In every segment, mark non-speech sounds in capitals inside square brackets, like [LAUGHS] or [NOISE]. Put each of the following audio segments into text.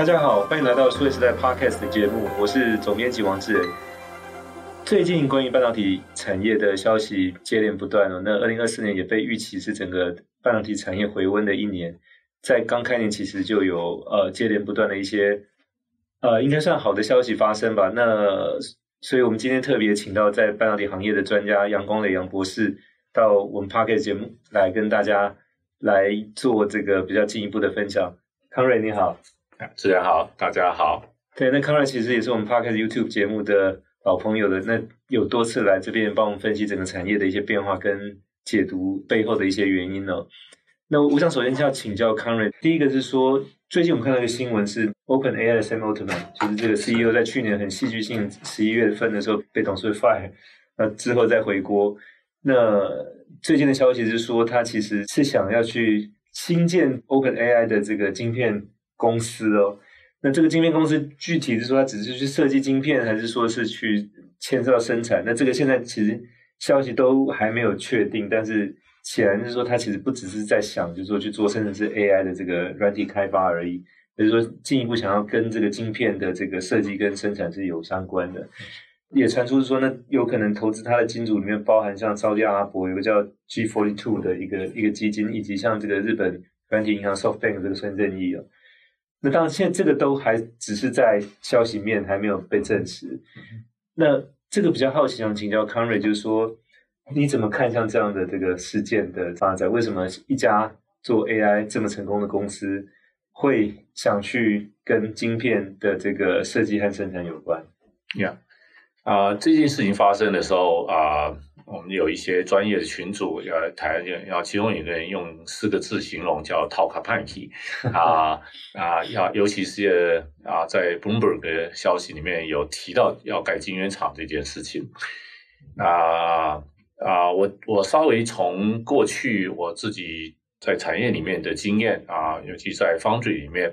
大家好，欢迎来到数位时代 Podcast 的节目，我是总编辑王志仁。最近关于半导体产业的消息接连不断哦，那二零二四年也被预期是整个半导体产业回温的一年。在刚开年其实就有呃接连不断的一些呃应该算好的消息发生吧。那所以我们今天特别请到在半导体行业的专家杨光磊杨博士到我们 Podcast 节目来跟大家来做这个比较进一步的分享。康瑞你好，主持人好，大家好。对，那康瑞其实也是我们 Parkes YouTube 节目的。老朋友的那有多次来这边帮我们分析整个产业的一些变化跟解读背后的一些原因呢。那我想首先就要请教康瑞，第一个是说，最近我们看到一个新闻是 OpenAI 的 Sam Altman，就是这个 CEO 在去年很戏剧性十一月份的时候被董事会 fire，那之后再回国。那最近的消息是说，他其实是想要去新建 OpenAI 的这个晶片公司哦。那这个晶片公司具体是说，它只是去设计晶片，还是说是去牵涉到生产？那这个现在其实消息都还没有确定，但是显然是说，它其实不只是在想，就是说去做甚至是 AI 的这个软体开发而已，就是说进一步想要跟这个晶片的这个设计跟生产是有相关的。也传出是说，那有可能投资它的金主里面包含像沙特阿伯有个叫 G42 的一个一个基金，以及像这个日本软体银行 SoftBank 这个孙正义哦。那当然，现在这个都还只是在消息面，还没有被证实。那这个比较好奇，想请教康瑞，就是说你怎么看像这样的这个事件的发展？为什么一家做 AI 这么成功的公司会想去跟晶片的这个设计和生产有关？呀，啊，这件事情发生的时候啊。呃我们有一些专业的群组要谈，要其中有个人用四个字形容叫 “talk [LAUGHS] pancake” 啊啊，要尤其是啊，在 Bloomberg 的消息里面有提到要盖晶圆厂这件事情。啊啊，我我稍微从过去我自己在产业里面的经验啊，尤其在 Foundry 里面，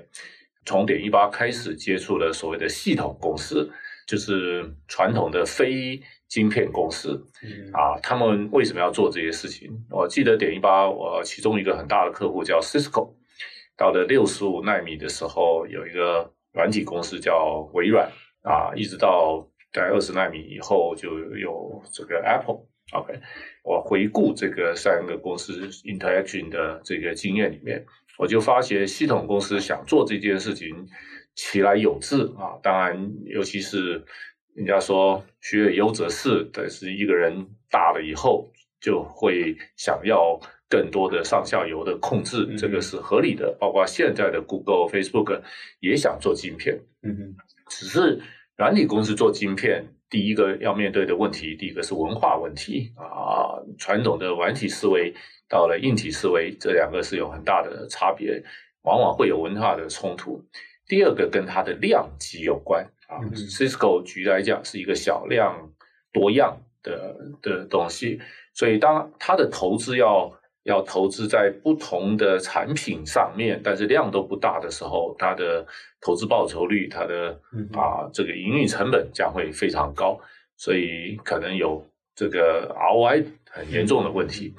从点一八开始接触了所谓的系统公司，就是传统的非。晶片公司，啊，他们为什么要做这些事情？我记得点一八，我其中一个很大的客户叫 Cisco，到了六十五纳米的时候，有一个软体公司叫微软，啊，一直到在二十纳米以后就有这个 Apple。OK，我回顾这个三个公司 interaction 的这个经验里面，我就发现系统公司想做这件事情，其来有志啊，当然，尤其是。人家说学而优则仕，但是一个人大了以后就会想要更多的上下游的控制，嗯、这个是合理的。包括现在的 Google、Facebook 也想做晶片，嗯嗯，只是软体公司做晶片，第一个要面对的问题，第一个是文化问题啊，传统的软体思维到了硬体思维，这两个是有很大的差别，往往会有文化的冲突。第二个跟它的量级有关。啊，Cisco 局来讲是一个小量多样的的东西，所以当它的投资要要投资在不同的产品上面，但是量都不大的时候，它的投资报酬率，它的啊这个营运成本将会非常高，所以可能有这个 ROI 很严重的问题。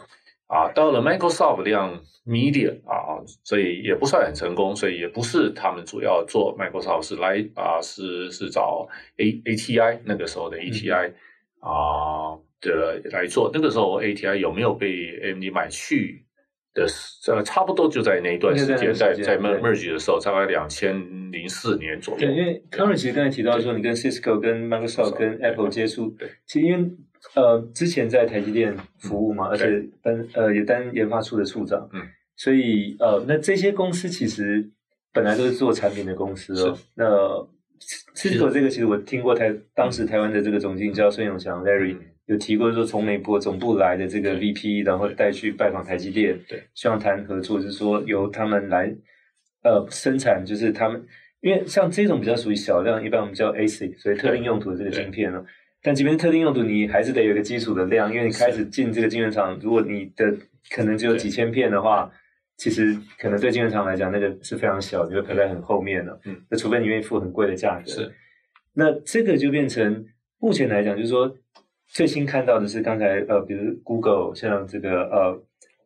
啊，到了 Microsoft 这样 Media 啊，所以也不算很成功，所以也不是他们主要做 Microsoft 是来啊，是是找 A ATI 那个时候的 ATI 啊的来做，那个时候 ATI 有没有被 AMD 买去的？呃，差不多就在那一段时间，在在 merge 的时候，大概两千零四年左右。对，因为 cover 其实刚才提到说，你跟 Cisco、跟 Microsoft、跟 Apple 接触，对，其实因为。呃，之前在台积电服务嘛，嗯、而且担呃也担研发处的处长，嗯，所以呃，那这些公司其实本来都是做产品的公司哦。那 Cisco 这个其实我听过台当时台湾的这个总经理叫孙永强 Larry、嗯、有提过，说从美国总部来的这个 VP，然后带去拜访台积电，对，希望谈合作，就是说由他们来呃生产，就是他们因为像这种比较属于小量，一般我们叫 ASIC，所以特定用途的这个晶片呢。但即便特定用途，你还是得有一个基础的量，因为你开始进这个晶圆厂，如果你的可能只有几千片的话，其实可能对晶圆厂来讲，那个是非常小，你会排在很后面的。嗯，那除非你愿意付很贵的价格。是，那这个就变成目前来讲，就是说最新看到的是刚才呃，比如 Google 像这个呃，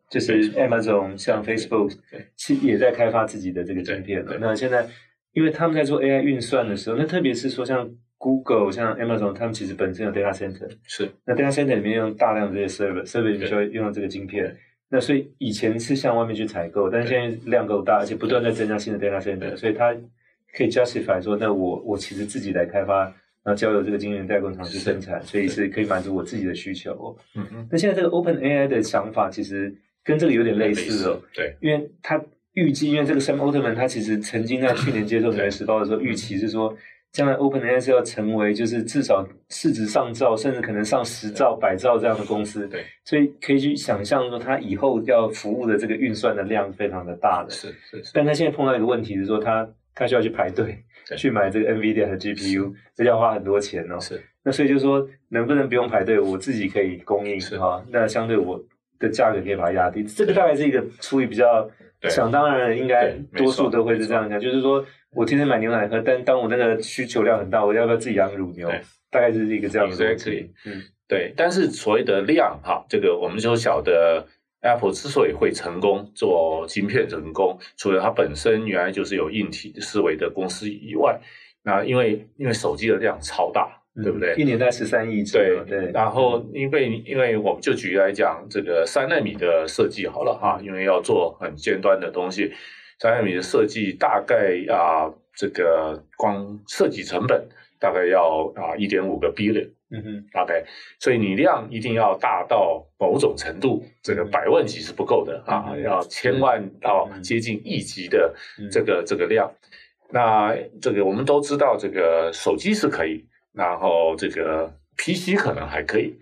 就是 Amazon 像 Facebook，其也在开发自己的这个晶片了。那现在因为他们在做 AI 运算的时候，那特别是说像 Google、像 Amazon，他们其实本身有 data center，是那 data center 里面用大量的这些 server，server 你就会用到这个晶片。那所以以前是向外面去采购，但是现在量够大，而且不断在增加新的 data center，所以它可以 justify 说，那我我其实自己来开发，然后交由这个晶圆代工厂去生产，所以是可以满足我自己的需求。嗯嗯。那现在这个 Open AI 的想法其实跟这个有点类似哦，对，因为它预计，因为这个 Sam Altman 他其实曾经在去年接受《纽约时报》的时候，预期是说。将来，OpenAI 是要成为就是至少市值上兆，甚至可能上十兆、百兆这样的公司。对，所以可以去想象说，它以后要服务的这个运算的量非常的大的。是是是。但它现在碰到一个问题是说，它它需要去排队去买这个 NVIDIA 的 GPU，这要花很多钱哦。是。那所以就是说，能不能不用排队，我自己可以供应是哈？那相对我的价格可以把它压低。这个大概是一个出于比较想当然，应该多数都会是这样讲，就是说。我天天买牛奶喝，但当我那个需求量很大，我要不要自己养乳牛？大概就是一个这样的逻辑。嗯，对。但是所谓的量哈，这个我们就晓得，Apple 之所以会成功做芯片成功，除了它本身原来就是有硬体思维的公司以外，那因为因为手机的量超大，对不对？一年在十三亿只。对对。然后因为因为我们就举例来讲，这个三纳米的设计好了哈，因为要做很尖端的东西。三纳米的设计大概啊，这个光设计成本大概要啊一点五个 billion，嗯哼，大概，所以你量一定要大到某种程度，这个百万级是不够的啊，要千万到接近亿级的这个这个量。那这个我们都知道，这个手机是可以，然后这个 PC 可能还可以，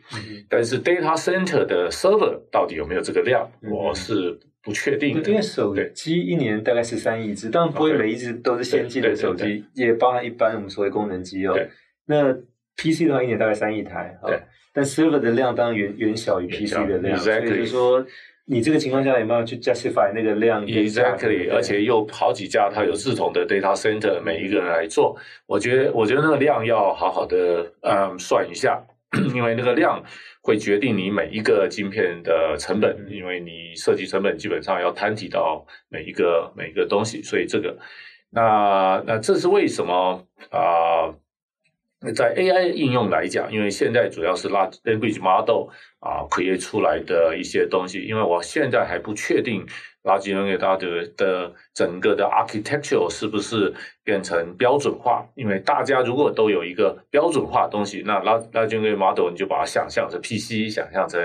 但是 data center 的 server 到底有没有这个量，我是。不确定，因为手机一年大概十三亿只，当然不会每一只都是先进的手机，也包含一般我们所谓功能机哦。那 PC 的话，一年大概三亿台，对。但 server 的量当然远远小于 PC 的量，所以就是说，你这个情况下有没有去 justify 那个量？Exactly，而且又好几家，它有自同的 data center，每一个人来做。我觉得，我觉得那个量要好好的嗯算一下。因为那个量会决定你每一个晶片的成本，因为你设计成本基本上要摊提到每一个每一个东西，所以这个，那那这是为什么啊？呃，在 AI 应用来讲，因为现在主要是 Large Language Model 啊 create 出来的一些东西，因为我现在还不确定。large language model 的整个的 architecture 是不是变成标准化？因为大家如果都有一个标准化的东西，那 Large Language model 你就把它想象成 PC，想象成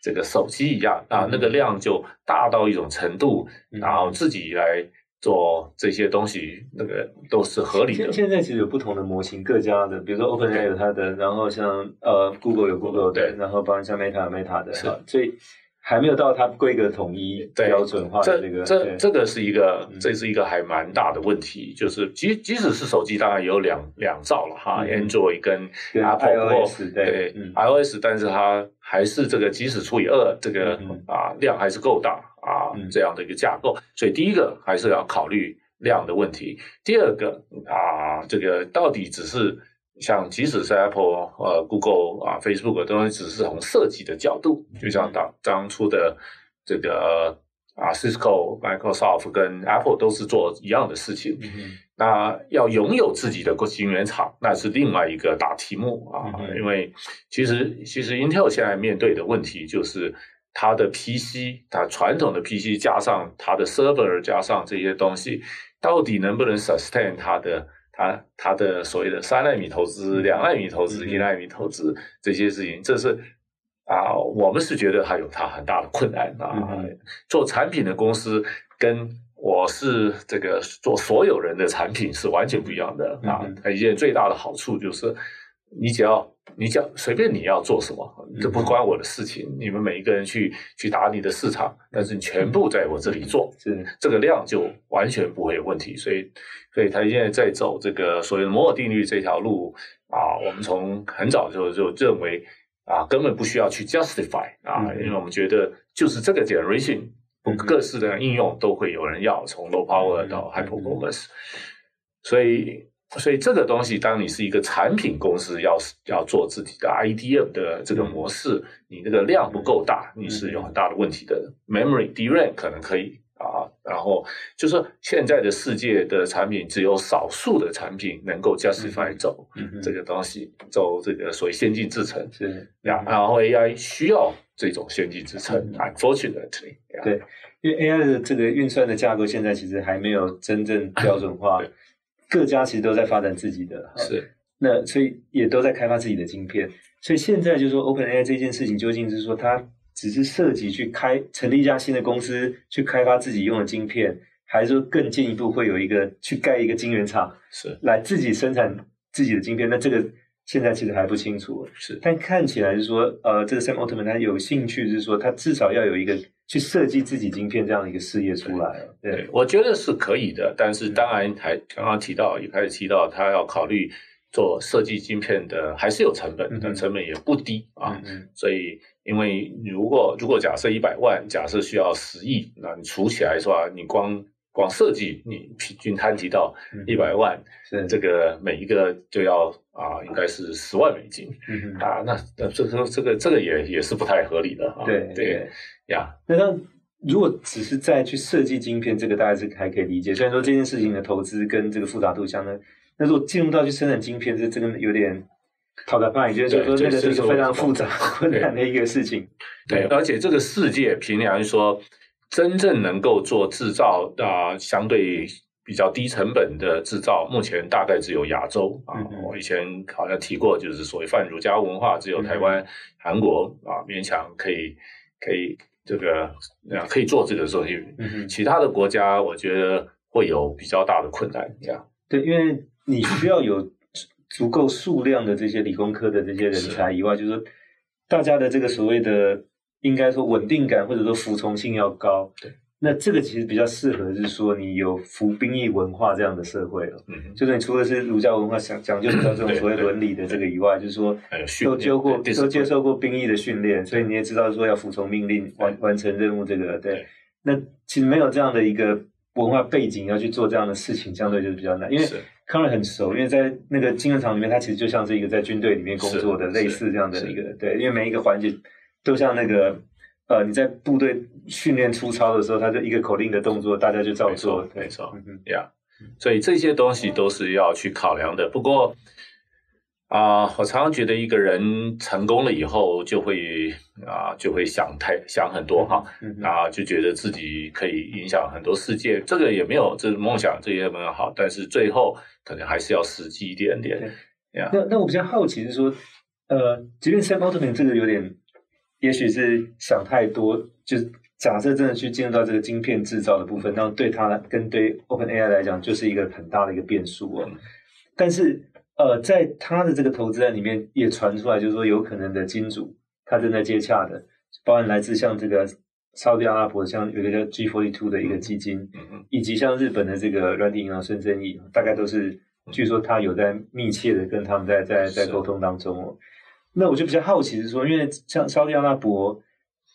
这个手机一样，那那个量就大到一种程度，然后自己来做这些东西，那个都是合理的。现在其实有不同的模型，各家的，比如说 OpenAI 有它的，然后像呃 Google 有 Google 的，然后包括像 Meta 有 Meta 的，是，所以。还没有到它规格统一标准化的这个，这这这个是一个，这是一个还蛮大的问题。就是即即使是手机，当然有两两兆了哈，Android 跟 Apple 对。iOS，但是它还是这个即使除以二，这个啊量还是够大啊这样的一个架构。所以第一个还是要考虑量的问题。第二个啊，这个到底只是。像即使是 Apple、呃 Google 啊、Facebook 都只是从设计的角度，就像当当初的这个啊 Cisco、Microsoft 跟 Apple 都是做一样的事情。嗯、那要拥有自己的晶圆厂，那是另外一个大题目啊。嗯、因为其实其实 Intel 现在面对的问题就是它的 PC，它传统的 PC 加上它的 server 加上这些东西，到底能不能 sustain 它的？它它的所谓的三纳米投资、两纳米投资、一纳米投资这些事情，这是啊，我们是觉得还有它很大的困难啊。做产品的公司跟我是这个做所有人的产品是完全不一样的啊。一件最大的好处就是，你只要。你讲随便你要做什么，这不关我的事情。嗯、你们每一个人去去打你的市场，但是你全部在我这里做，是这个量就完全不会有问题。所以，所以他现在在走这个所谓的摩尔定律这条路啊。我们从很早就就认为啊，根本不需要去 justify 啊，嗯、因为我们觉得就是这个 generation，各式的应用都会有人要，从 low power 到 high performance，所以。所以这个东西，当你是一个产品公司要，要要做自己的 IDM 的这个模式，你那个量不够大，你是有很大的问题的。Memory DRAM 可能可以啊，然后就是现在的世界的产品，只有少数的产品能够 justify 走这个东西，嗯、走这个所谓先进制程。是，然后 AI 需要这种先进制程。嗯、Unfortunately，对，因为 AI 的这个运算的架构现在其实还没有真正 [LAUGHS] 标准化，各家其实都在发展自己的。是，那所以也都在开发自己的晶片。所以现在就是说，OpenAI 这件事情究竟是说它。只是设计去开成立一家新的公司去开发自己用的晶片，还是说更进一步会有一个去盖一个晶圆厂，是来自己生产自己的晶片？那这个现在其实还不清楚。是，但看起来是说，呃，这个 Sam Altman 他有兴趣，是说他至少要有一个去设计自己晶片这样的一个事业出来。对，对，我觉得是可以的，但是当然还刚刚提到，一开始提到他要考虑。做设计晶片的还是有成本，但成本也不低啊。所以，因为如果如果假设一百万，假设需要十亿，那你除起来是吧？你光光设计，你平均摊提到一百万，这个每一个就要啊，应该是十万美金啊。那那这个这个这个也也是不太合理的啊。对对呀。那那如果只是再去设计晶片，这个大家是还可以理解。虽然说这件事情的投资跟这个复杂度相当。那如果进入到去生产晶片，这这个有点讨个饭，也就是说，那个是一个非常复杂困难的一个事情。对，而且这个世界，凭良心说，真正能够做制造啊、呃，相对比较低成本的制造，目前大概只有亚洲啊。我以前好像提过，就是所谓泛儒家文化，只有台湾、韩国啊，勉强可以可以这个啊可以做这个东西。其他的国家，我觉得会有比较大的困难。这样对，因为。你需要有足够数量的这些理工科的这些人才以外，是就是说，大家的这个所谓的应该说稳定感或者说服从性要高。对，那这个其实比较适合是说你有服兵役文化这样的社会了。嗯，就是你除了是儒家文化讲讲究到这种所谓伦理的这个以外，就是说都接过都接受过兵役的训练，所以你也知道说要服从命令完完成任务这个对。那其实没有这样的一个文化背景要去做这样的事情，相对就是比较难，因为。康瑞很熟，因为在那个精神厂里面，他其实就像是一个在军队里面工作的类似这样的一个对，因为每一个环节都像那个呃你在部队训练粗糙的时候，他就一个口令的动作，大家就照做。没错，嗯呀，yeah. 所以这些东西都是要去考量的。不过。啊，我常常觉得一个人成功了以后，就会啊，就会想太想很多哈，啊，就觉得自己可以影响很多世界，这个也没有，这是梦想，这些没有好，但是最后可能还是要实际一点点。那那我比较好奇是说，呃，即便 Sam Altman 这个有点，也许是想太多，就是假设真的去进入到这个晶片制造的部分，那对他跟对 OpenAI 来讲，就是一个很大的一个变数哦，但是。呃，在他的这个投资案里面也传出来，就是说有可能的金主他正在接洽的，包含来自像这个沙特阿拉伯，像有一个叫 G Forty Two 的一个基金，以及像日本的这个软体银行孙正义，大概都是据说他有在密切的跟他们在在在沟通当中哦。那我就比较好奇是说，因为像沙特阿拉伯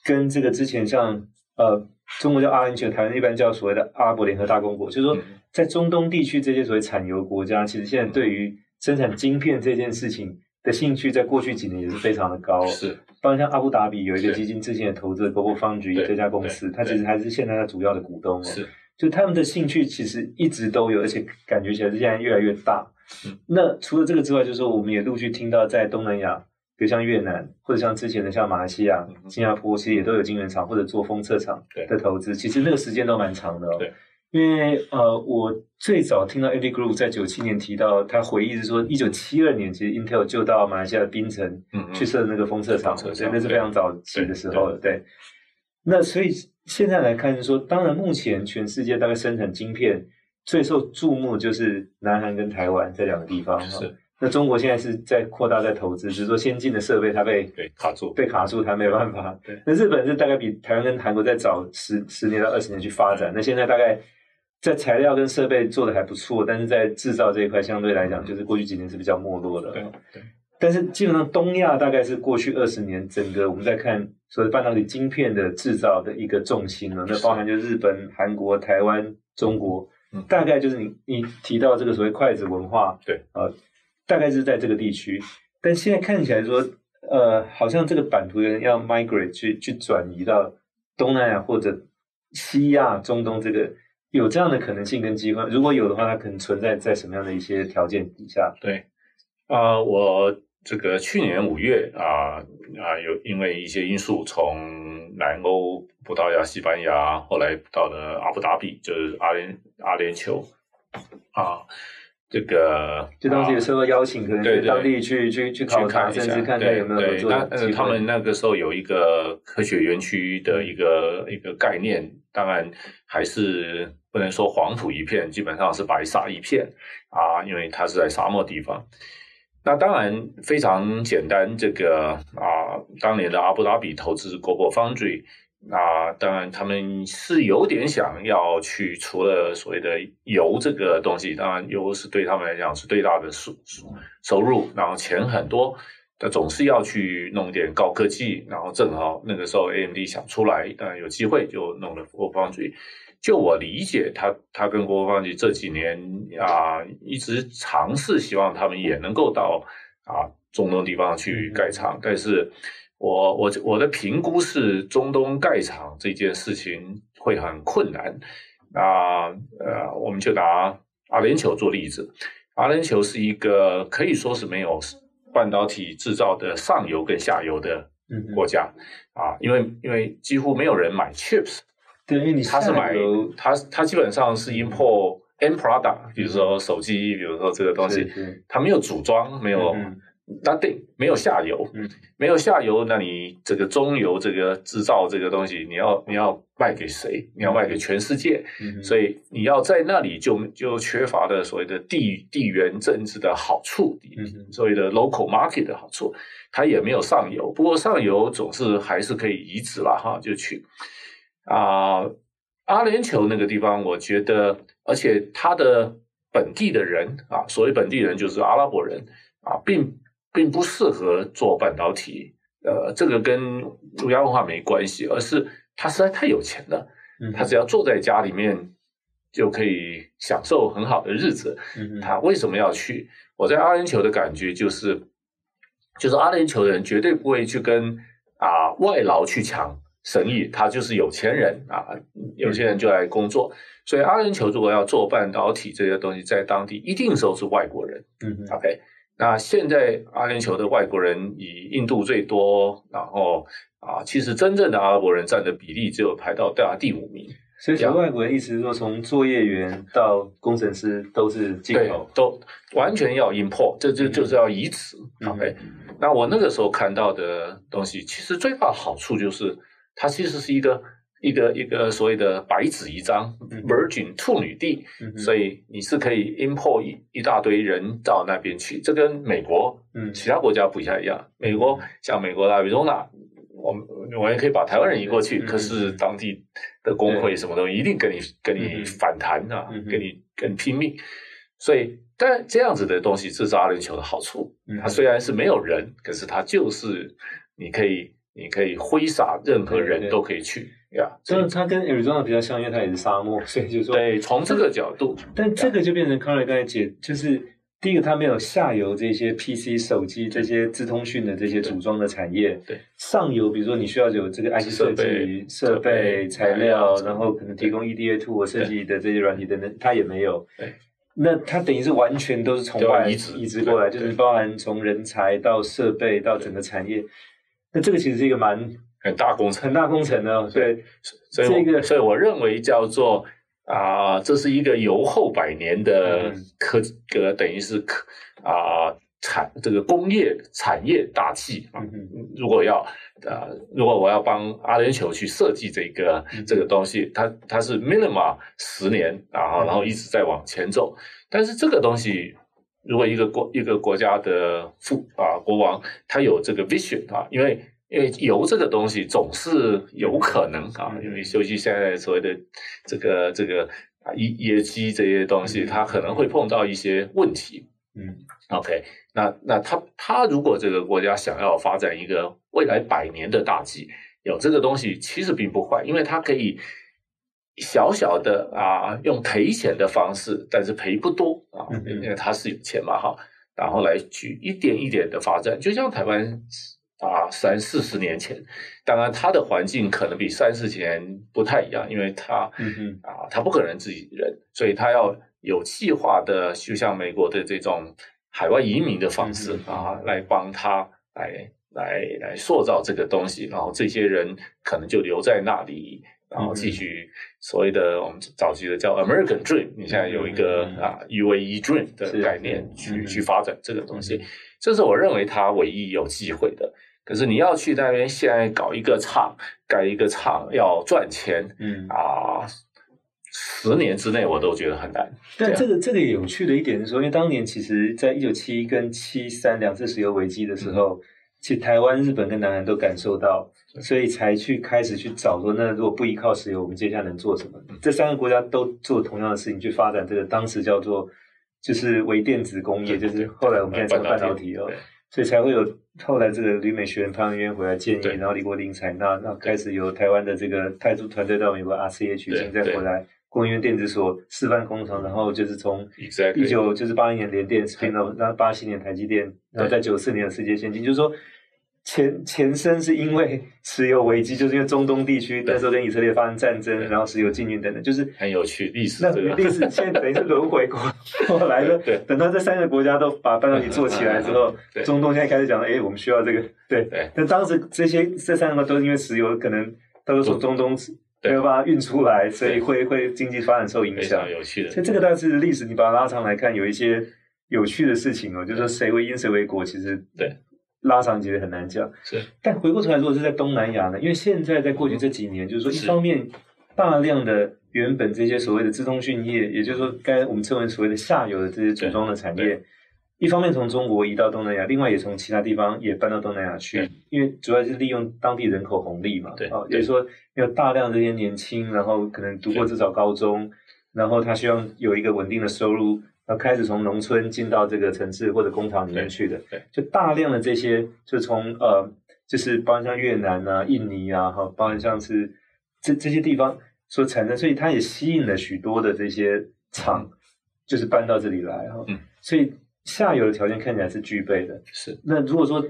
跟这个之前像呃中国叫阿联酋，台湾一般叫所谓的阿拉伯联合大公国，就是说在中东地区这些所谓产油国家，其实现在对于生产晶片这件事情的兴趣，在过去几年也是非常的高。是，当然像阿布达比有一个基金之前也投资 Global Foundry 这家公司，它其实还是现在的主要的股东。是，就他们的兴趣其实一直都有，而且感觉起来是现在越来越大。嗯，那除了这个之外，就是说我们也陆续听到在东南亚，比如像越南或者像之前的像马来西亚、新加坡，其实也都有晶圆厂或者做封测厂的投资。其实那个时间都蛮长的哦。对。因为呃，我最早听到 Andy Grove 在九七年提到，他回忆是说，一九七二年其实 Intel 就到马来西亚的槟城去设那个封测厂，所以那是非常早期的时候了。对，那所以现在来看，是说，当然目前全世界大概生产晶片最受注目就是南韩跟台湾这两个地方。是，那中国现在是在扩大在投资，只是说先进的设备它被卡住，被卡住，它没有办法。对，那日本是大概比台湾跟韩国再早十十年到二十年去发展，那现在大概。在材料跟设备做的还不错，但是在制造这一块相对来讲，就是过去几年是比较没落的。对对。但是基本上东亚大概是过去二十年整个我们在看所谓半导体晶片的制造的一个重心了。那包含就日本、韩国、台湾、中国，大概就是你你提到这个所谓筷子文化，对，呃，大概是在这个地区。但现在看起来说，呃，好像这个版图有人要 migrate 去去转移到东南亚或者。西亚、中东这个有这样的可能性跟机会？如果有的话，它可能存在在什么样的一些条件底下？对，啊、呃，我这个去年五月啊啊，有因为一些因素，从南欧、葡萄牙、西班牙，后来到了阿布达比，就是阿联阿联酋啊。这个就当时也受到邀请，可能去当地去去去考察，甚至看看有没有合作。那他们那个时候有一个科学园区的一个一个概念，当然还是不能说黄土一片，基本上是白沙一片啊，因为它是在沙漠地方。那当然非常简单，这个啊，当年的阿布达比投资 Global Foundry。那当然，他们是有点想要去，除了所谓的油这个东西，当然油是对他们来讲是最大的收收入，然后钱很多，但总是要去弄点高科技，然后正好那个时候 AMD 想出来，当然有机会就弄了 GlobalFoundries。就我理解，他他跟 GlobalFoundries 这几年啊，一直尝试希望他们也能够到啊中东地方去盖厂，但是。我我我的评估是，中东盖厂这件事情会很困难。那呃，我们就拿阿联酋做例子，阿联酋是一个可以说是没有半导体制造的上游跟下游的国家、嗯、啊，因为因为几乎没有人买 chips，对，因为你他是买他他基本上是 import end product，比如说手机，比如说这个东西，他没有组装，没有。嗯 Nothing 没有下游，嗯，没有下游，那你这个中游这个制造这个东西，你要你要卖给谁？你要卖给全世界，嗯，所以你要在那里就就缺乏的所谓的地地缘政治的好处，嗯，所谓的 local market 的好处，它也没有上游。不过上游总是还是可以移植了哈，就去啊，阿联酋那个地方，我觉得，而且它的本地的人啊，所谓本地人就是阿拉伯人啊，并。并不适合做半导体，呃，这个跟儒家文化没关系，而是他实在太有钱了，嗯，他只要坐在家里面就可以享受很好的日子，嗯，他为什么要去？我在阿联酋的感觉就是，就是阿联酋人绝对不会去跟啊外劳去抢生意，他就是有钱人啊，有钱人就来工作，所以阿联酋如果要做半导体这些东西，在当地一定都是外国人，嗯，OK。那现在阿联酋的外国人以印度最多，然后啊，其实真正的阿拉伯人占的比例只有排到第二、第五名。所以，讲外国人意思是说，从作业员到工程师都是进口，都完全要 import，这就就是要移植。嗯、OK，那我那个时候看到的东西，其实最大的好处就是，它其实是一个。一个一个所谓的白纸一张，Virgin 处女地，嗯，所以你是可以 import 一一大堆人到那边去。这跟美国，嗯，其他国家不太一样。美国像美国的 Arizona，我们我也可以把台湾人移过去，嗯，可是当地的工会什么东西一定跟你跟你反弹啊，嗯，跟你跟你拼命。所以，但这样子的东西，这是阿联酋的好处。它虽然是没有人，可是它就是你可以你可以挥洒，任何人都可以去。呀、yeah，所以。它跟 Arizona 比较像，因为它也是沙漠，[LAUGHS] 所以就说，对，从这个角度，但这个就变成 Conrad 刚才解，就是第一个，它没有下游这些 PC 手机这些资通讯的这些组装的产业，对，上游比如说你需要有这个 IC 设计设备材料，然后可能提供 EDA tool 设计的这些软体等等，它也没有，对，那它等于是完全都是从外移植移植过来，就是包含从人才到设备到整个产业，那这个其实是一个蛮。很大工程，很大工程呢。对，所以这个，所以我认为叫做啊、呃，这是一个由后百年的科，个、嗯、等于是科啊产这个工业产业大计啊、嗯。如果要啊、呃，如果我要帮阿联酋去设计这个、嗯、这个东西，它它是 minimum 十年，然后然后一直在往前走。但是这个东西，如果一个国一个国家的父啊国王，他有这个 vision 啊，因为。因为油这个东西总是有可能啊，因为尤其现在所谓的这个这个啊业业绩这些东西，它可能会碰到一些问题。嗯，OK，那那他他如果这个国家想要发展一个未来百年的大计，有这个东西其实并不坏，因为它可以小小的啊用赔钱的方式，但是赔不多啊，因为他是有钱嘛哈，然后来去一点一点的发展，就像台湾。啊三四十年前，当然他的环境可能比三四十年不太一样，因为他、啊他不可能自己人，所以他要有计划的，就像美国的这种海外移民的方式、嗯、啊，来帮他来来来塑造这个东西，然后这些人可能就留在那里。然后继续所谓的我们早期的叫 American Dream，你现在有一个啊 UAE Dream 的概念去去发展这个东西，这是我认为他唯一有机会的。可是你要去那边现在搞一个厂，盖一个厂要赚钱，嗯啊，十年之内我都觉得很难。但这个这个有趣的一点是说，因为当年其实在一九七一跟七三两次石油危机的时候。其实台湾、日本跟南韩都感受到，所以才去开始去找说，那如果不依靠石油，我们接下来能做什么？这三个国家都做同样的事情，去发展这个当时叫做就是微电子工业，就是后来我们现在讲半导体哦，所以才会有后来这个旅美学院潘文渊回来建议，然后李国鼎采纳，那开始由台湾的这个派驻团队到美国 RCH 现在回来，工研院电子所示范工厂，然后就是从一九就是八一年联电 spin off，然后八七年台积电，然后在九四年的世界先进，就是说。前前身是因为石油危机，就是因为中东地区那时候跟以色列发生战争，然后石油禁运等等，就是很有趣历史。那历史现在等于是轮回过后来了。[LAUGHS] 对，等到这三个国家都把半导体做起来之后，[LAUGHS] 中东现在开始讲，哎，我们需要这个。对，但当时这些这三个都是因为石油可能都是从中东没有办法运出来，所以会会经济发展受影响。有趣的。所以这个倒是历史，你把它拉长来看，有一些有趣的事情哦，就是说谁为因谁为果，其实对。拉长其实很难讲，是。但回过头来，如果是在东南亚呢？因为现在在过去这几年，就是说，一方面大量的原本这些所谓的资通讯业，也就是说，该我们称为所谓的下游的这些组装的产业，一方面从中国移到东南亚，另外也从其他地方也搬到东南亚去，因为主要是利用当地人口红利嘛。对。哦，也就是说，有大量这些年轻，然后可能读过至少高中，然后他希望有一个稳定的收入。要开始从农村进到这个城市或者工厂里面去的，对，就大量的这些，就从呃，就是包括像越南啊、印尼啊，哈，包括像是这这些地方所产生，所以它也吸引了许多的这些厂，就是搬到这里来哈。嗯，所以下游的条件看起来是具备的。是。那如果说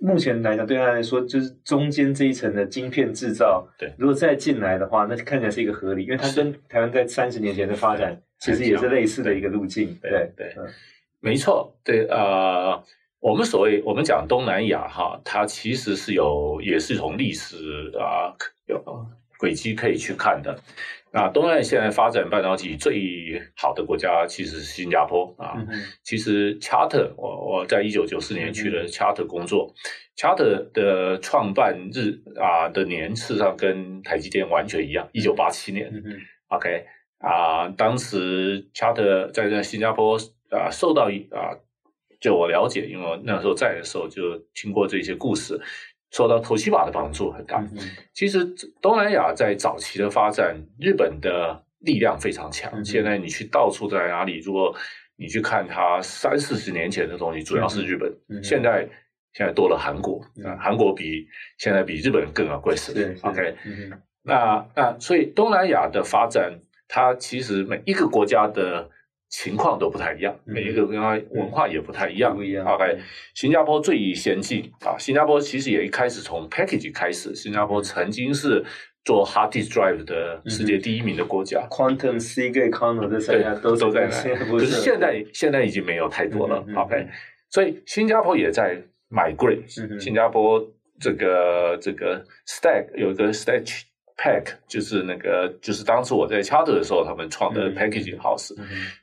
目前来讲，对他来说，就是中间这一层的晶片制造，对，如果再进来的话，那看起来是一个合理，因为它跟台湾在三十年前的发展。其实也是类似的一个路径，对对，对，嗯，没错，对呃，我们所谓我们讲东南亚哈，它其实是有也是从历史啊有轨迹可以去看的。那东南亚现在发展半导体最好的国家其实是新加坡啊。嗯、其实 Charter 我我在一九九四年去了 Charter 工作，嗯、Charter 的创办日啊的年，事实上跟台积电完全一样，一九八七年。嗯 OK。啊，当时 Charter 在在新加坡啊，受到啊，就我了解，因为我那时候在的时候就听过这些故事，受到 Toshiba 的帮助很大。嗯、其实东南亚在早期的发展，日本的力量非常强。嗯、现在你去到处在哪里，如果你去看它三四十年前的东西，主要是日本。嗯、现在现在多了韩国，嗯、韩国比现在比日本更要贵死。OK，那那所以东南亚的发展。它其实每一个国家的情况都不太一样，嗯、每一个国家文化也不太一样。不一样。OK，新加坡最先进啊，新加坡其实也一开始从 package 开始，新加坡曾经是做 hard disk drive 的世界第一名的国家。嗯、Quantum、Seagate、Cornell 这三家都都在那，可是现在现在已经没有太多了。嗯、OK，所以新加坡也在 migrate、嗯。新加坡这个这个 stack 有一个 stack。Pack 就是那个，就是当时我在 Charter 的时候，他们创的 Packaging House。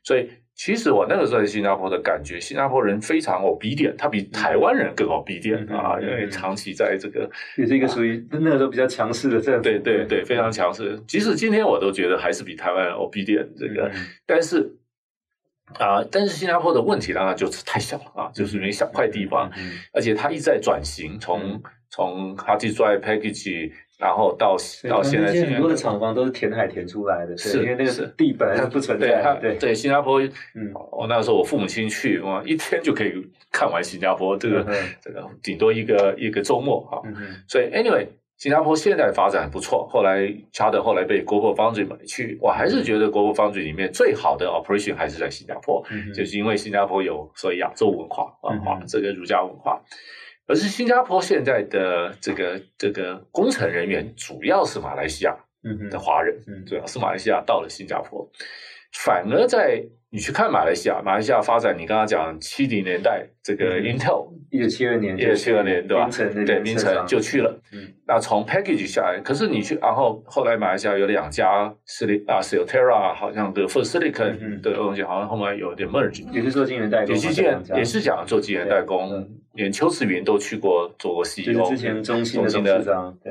所以其实我那个时候在新加坡的感觉，新加坡人非常 obedient，他比台湾人更 obedient、嗯、啊，因为长期在这个也是一个属于那个时候比较强势的政府。对对对，非常强势。即使今天我都觉得还是比台湾人 obedient 这个，嗯、但是啊，但是新加坡的问题当然就是太小了啊，就是因为小块地方，嗯、而且它一直在转型，从、嗯、从 Hard Drive Package。然后到到现在，很多的厂房都是填海填出来的，是因为那个地本来就不存在。对对，新加坡，嗯，我那时候我父母亲去，哇，一天就可以看完新加坡，这个这个顶多一个一个周末哈。所以 anyway，新加坡现在发展不错。后来 Charter 后来被 Global Foundry 买去，我还是觉得 Global Foundry 里面最好的 operation 还是在新加坡，就是因为新加坡有所谓亚洲文化啊，这个儒家文化。而是新加坡现在的这个这个工程人员主要是马来西亚的华人，嗯，主要是马来西亚到了新加坡，反而在。你去看马来西亚，马来西亚发展，你刚刚讲七零年代这个 Intel，一九七二年，一九七二年对吧？对，明诚就去了。嗯，那从 package 下来，可是你去，然后后来马来西亚有两家是啊，Silterra 好像的 First Silicon 的东西，好像后面有点 merge，也是做晶圆代工，也是讲也是讲做晶圆代工，连邱慈云都去过做过 CEO，就是之前中心的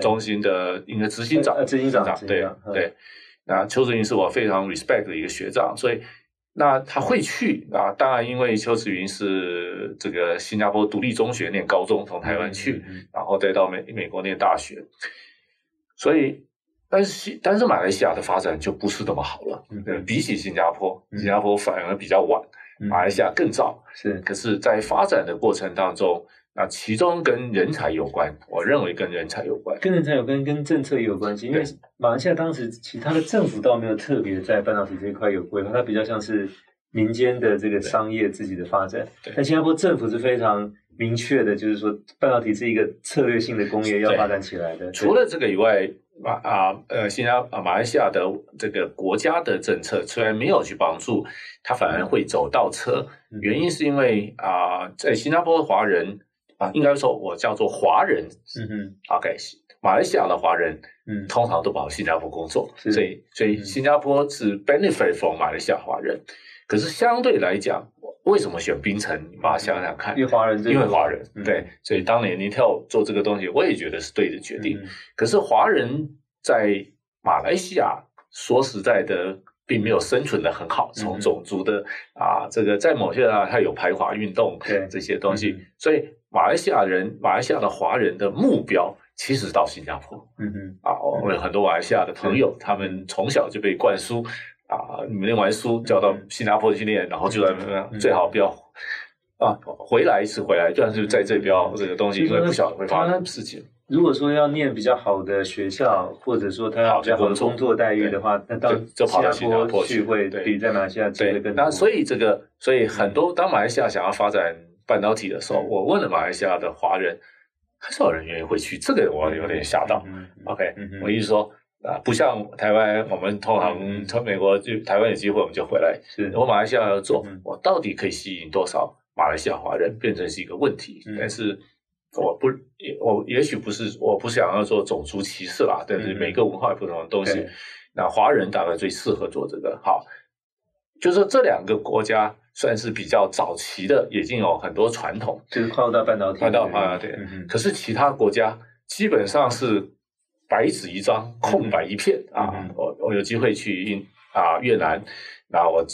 中心的应该执行长，执行长对对。那邱慈云是我非常 respect 的一个学长，所以。那他会去啊？当然，因为邱慈云是这个新加坡独立中学念高中，从台湾去，然后再到美美国念大学。所以，但是但是马来西亚的发展就不是那么好了。嗯，比起新加坡，新加坡反而比较晚，马来西亚更早。是，可是，在发展的过程当中。那其中跟人才有关，我认为跟人才有关，跟人才有关，跟政策也有关系。因为马来西亚当时其他的政府倒没有特别在半导体这一块有规划，它比较像是民间的这个商业自己的发展。但新加坡政府是非常明确的，就是说半导体是一个策略性的工业要发展起来的。除了这个以外，马啊呃新加啊马来西亚的这个国家的政策虽然没有去帮助，它反而会走倒车。原因是因为啊、呃、在新加坡华人。啊，应该说，我叫做华人，嗯哼，OK，马来西亚的华人，嗯，通常都跑新加坡工作，所以，所以新加坡是 benefit from 马来西亚华人，嗯、可是相对来讲，为什么选槟城？你把它想想看，因为华人，因为华人，嗯、对，所以当年 Intel 做这个东西，我也觉得是对的决定。嗯、可是华人在马来西亚，说实在的。并没有生存的很好，从种族的、嗯、啊，这个在某些啊，它有排华运动，对。这些东西，嗯、所以马来西亚人、马来西亚的华人的目标其实到新加坡。嗯嗯，啊，我有很多马来西亚的朋友，嗯、他们从小就被灌输啊，你们念完书就要到新加坡去念，然后就最好不要啊，回来是回来，但是在这边这个东西，因为不晓得会发生事情。如果说要念比较好的学校，或者说他要比较好的工作待遇的话，那到新加坡去会比在马来西亚机会更多。那所以这个，所以很多当马来西亚想要发展半导体的时候，我问了马来西亚的华人，很少人愿意回去。这个我有点吓到。OK，我意思说啊，不像台湾，我们通常从美国就台湾有机会我们就回来。是我马来西亚要做，我到底可以吸引多少马来西亚华人，变成是一个问题。但是。我不，我也许不是，我不想要做种族歧视啦。但是每个文化有不同的东西，嗯、那华人大概最适合做这个。好，就是说这两个国家算是比较早期的，已经有很多传统，就是跨到半导体，跨到半导体。对，嗯、可是其他国家基本上是白纸一张，空白一片、嗯、啊。我我有机会去印啊越南，然后我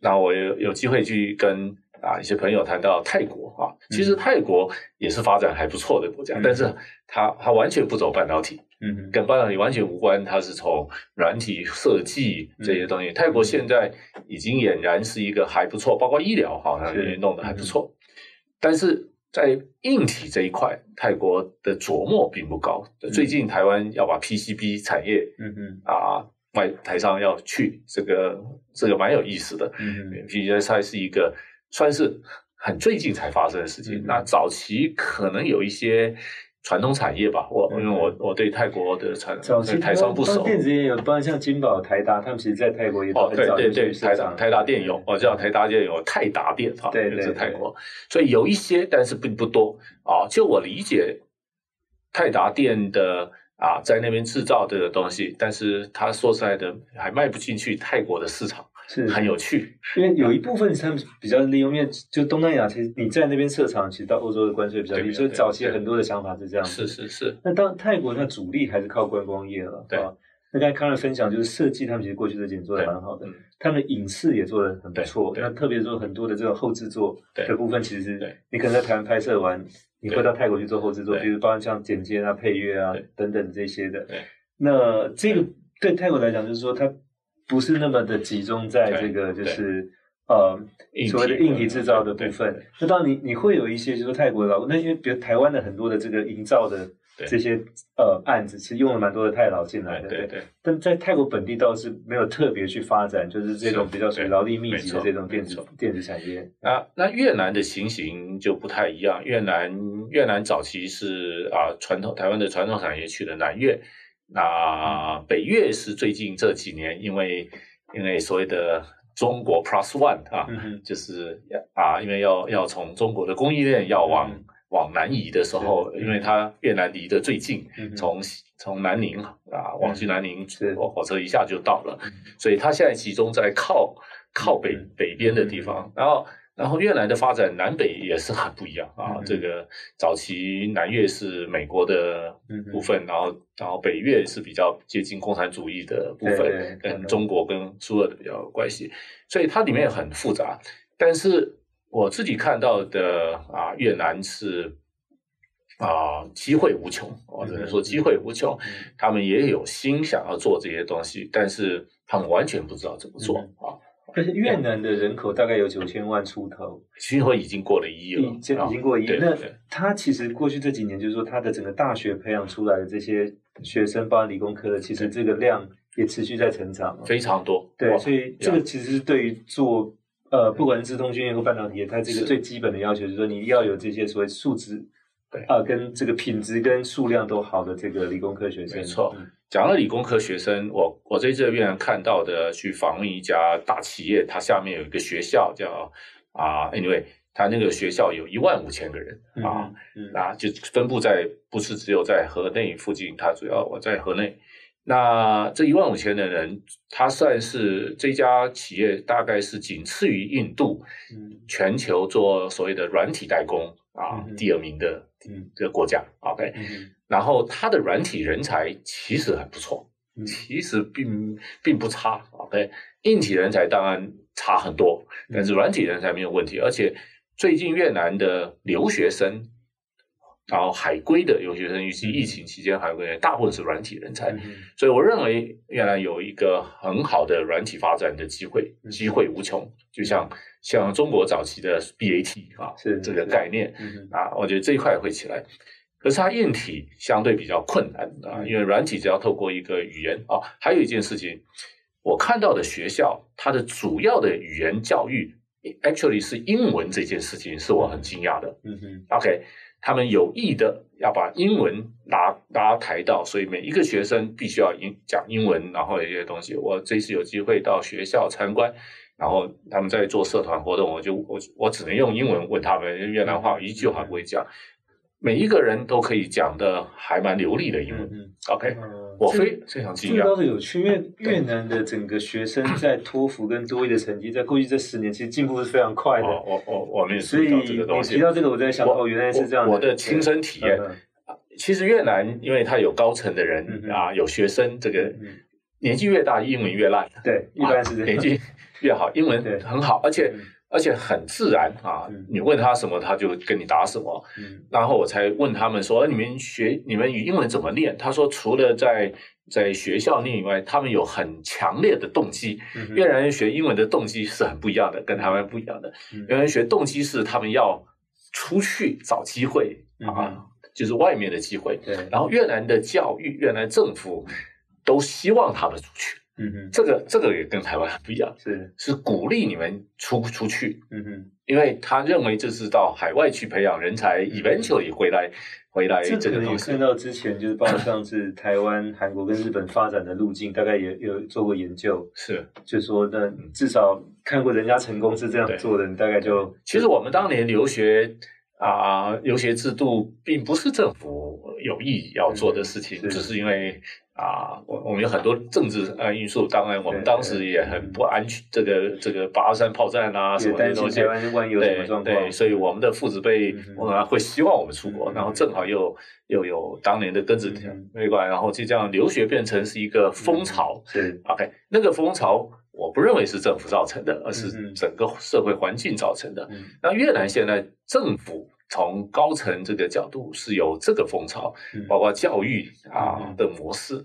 然后我有有机会去跟。啊，一些朋友谈到泰国啊，其实泰国也是发展还不错的国家，嗯、但是它它完全不走半导体，嗯，跟半导体完全无关，它是从软体设计这些东西。嗯、泰国现在已经俨然是一个还不错，包括医疗好像也弄得还不错，嗯、但是在硬体这一块，泰国的琢磨并不高。嗯、最近台湾要把 PCB 产业，嗯嗯啊，外台商要去，这个这个蛮有意思的，嗯，PGSI 是一个。算是很最近才发生的事情。嗯、那早期可能有一些传统产业吧。我、嗯、因为我我对泰国的产台商不熟。电子业有，包括像金宝、台达，他们其实在泰国也哦，对对对，台达台达电有，我知道台达电有泰达电啊，对对是泰国。所以有一些，但是并不多啊。就我理解，泰达电的啊，在那边制造这个东西，但是他说实在的，还卖不进去泰国的市场。是很有趣，因为有一部分他们比较利用，因为就东南亚，其实你在那边设厂，其实到欧洲的关税比较低，所以早期很多的想法是这样。是是是。那当泰国它主力还是靠观光业了，对。那刚才康乐分享就是设计，他们其实过去的景做的蛮好的，他们的影视也做的很不错。那特别说很多的这种后制作的部分，其实是你可能在台湾拍摄完，你会到泰国去做后制作，比如包括像剪接啊、配乐啊等等这些的。那这个对泰国来讲，就是说它。不是那么的集中在这个，就是呃所谓的硬体制造的部分。那当然，你你会有一些，就是泰国的劳工，那因为比如台湾的很多的这个营造的这些呃案子，其实用了蛮多的泰劳进来的。对对，但在泰国本地倒是没有特别去发展，就是这种比较属于劳力密集的这种电子电子产业。啊，那越南的情形就不太一样。越南越南早期是啊传统台湾的传统产业去的南越，那北越是最近这几年因为因为所谓的。中国 Plus One 啊，嗯、就是啊，因为要要从中国的供应链要往、嗯、往南移的时候，因为它越南离得最近，嗯、从从南宁啊往去南宁，火、嗯、火车一下就到了，所以它现在集中在靠靠北、嗯、北边的地方，然后。然后越南的发展南北也是很不一样啊，嗯、这个早期南越是美国的部分，嗯、然后然后北越是比较接近共产主义的部分，跟中国跟苏俄的比较有关系，所以它里面很复杂。但是我自己看到的啊，越南是啊机会无穷，我只能说机会无穷，他们也有心想要做这些东西，但是他们完全不知道怎么做啊。而且越南的人口大概有九千万出头，其实已经过了一亿了，已经已经过一亿。那他其实过去这几年，就是说他的整个大学培养出来的这些学生，包含理工科的，其实这个量也持续在成长，非常多。对，所以这个其实是对于做呃，不管是资通讯业或半导体业，它这个最基本的要求就是说，你要有这些所谓素质，对啊，跟这个品质跟数量都好的这个理工科学生，没错。讲到理工科学生，我我在这边看到的，去访问一家大企业，它下面有一个学校叫啊，anyway，它那个学校有一万五千个人啊，嗯嗯、啊，就分布在不是只有在河内附近，它主要我在河内。那这一万五千的人，它算是这家企业大概是仅次于印度，嗯、全球做所谓的软体代工啊、嗯、第二名的这个国家。嗯、OK。嗯然后它的软体人才其实还不错，其实并并不差，OK，硬体人才当然差很多，但是软体人才没有问题。而且最近越南的留学生，然后海归的留学生，尤其疫情期间海归的大部分是软体人才，所以我认为越南有一个很好的软体发展的机会，机会无穷。就像像中国早期的 BAT 啊，是这个概念啊，我觉得这一块会起来。可是它硬体相对比较困难啊，因为软体只要透过一个语言啊。还有一件事情，我看到的学校，它的主要的语言教育，actually 是英文这件事情，是我很惊讶的。嗯哼，OK，他们有意的要把英文拿拿抬到，所以每一个学生必须要英讲英文，然后有一些东西。我这次有机会到学校参观，然后他们在做社团活动，我就我我只能用英文问他们，越南话一句话不会讲。每一个人都可以讲的还蛮流利的英文。嗯，OK，我非非常惊讶。这个倒是有趣，因为越南的整个学生在托福跟多益的成绩，在过去这十年其实进步是非常快的。我我我没有注意到这个东西。所以你提到这个，我在想，哦，原来是这样。我的亲身体验，其实越南因为它有高层的人啊，有学生，这个年纪越大，英文越烂。对，一般是年纪越好，英文很好，而且。而且很自然啊，你问他什么，他就跟你答什么。嗯，然后我才问他们说：“你们学你们语英文怎么练？”他说：“除了在在学校练以外，他们有很强烈的动机。越南人学英文的动机是很不一样的，跟台湾不一样的。越南人学动机是他们要出去找机会啊，就是外面的机会。对，然后越南的教育，越南政府都希望他们出去。”嗯哼，这个这个也跟台湾不一样，是。是鼓励你们出出去，嗯哼，因为他认为这是到海外去培养人才，eventually 回来回来这个东西。看到之前就是包括上次台湾、韩国跟日本发展的路径，大概也有做过研究，是，就说那至少看过人家成功是这样做的，你大概就其实我们当年留学啊，留学制度并不是政府有意要做的事情，只是因为。啊，我我们有很多政治呃因素，当然我们当时也很不安全，这个这个八二三炮战啊什么的东西，对对，所以我们的父子辈我们会希望我们出国，然后正好又又有当年的庚子没关系，然后就这样留学变成是一个风潮，对 OK，那个风潮我不认为是政府造成的，而是整个社会环境造成的。那越南现在政府。从高层这个角度是有这个风潮，包括教育啊的模式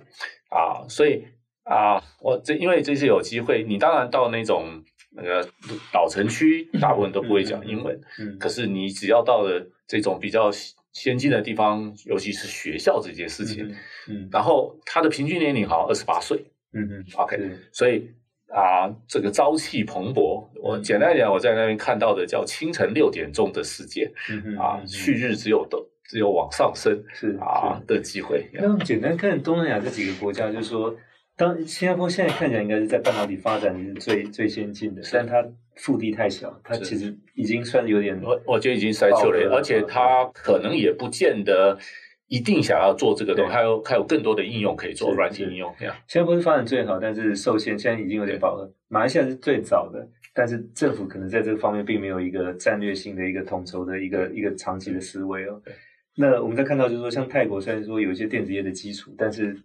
啊，所以啊，我这因为这次有机会，你当然到那种那个老城区，大部分都不会讲英文，可是你只要到了这种比较先进的地方，尤其是学校这件事情。嗯，嗯然后他的平均年龄好像二十八岁。嗯嗯，OK，是所以啊，这个朝气蓬勃。我简单讲，我在那边看到的叫清晨六点钟的世界。啊，旭日只有的只有往上升是啊的机会。那我们简单看东南亚这几个国家，就是说。当新加坡现在看起来应该是在半导体发展是最最先进的，但它腹地太小，它其实已经算有点，我我觉得已经衰退了，而且它可能也不见得一定想要做这个东西，还有还有更多的应用可以做，软体应用。新加坡是发展最好，但是受限，现在已经有点饱和。马来西亚是最早的，但是政府可能在这个方面并没有一个战略性的一个统筹的一个一个长期的思维哦。那我们在看到就是说，像泰国虽然说有一些电子业的基础，但是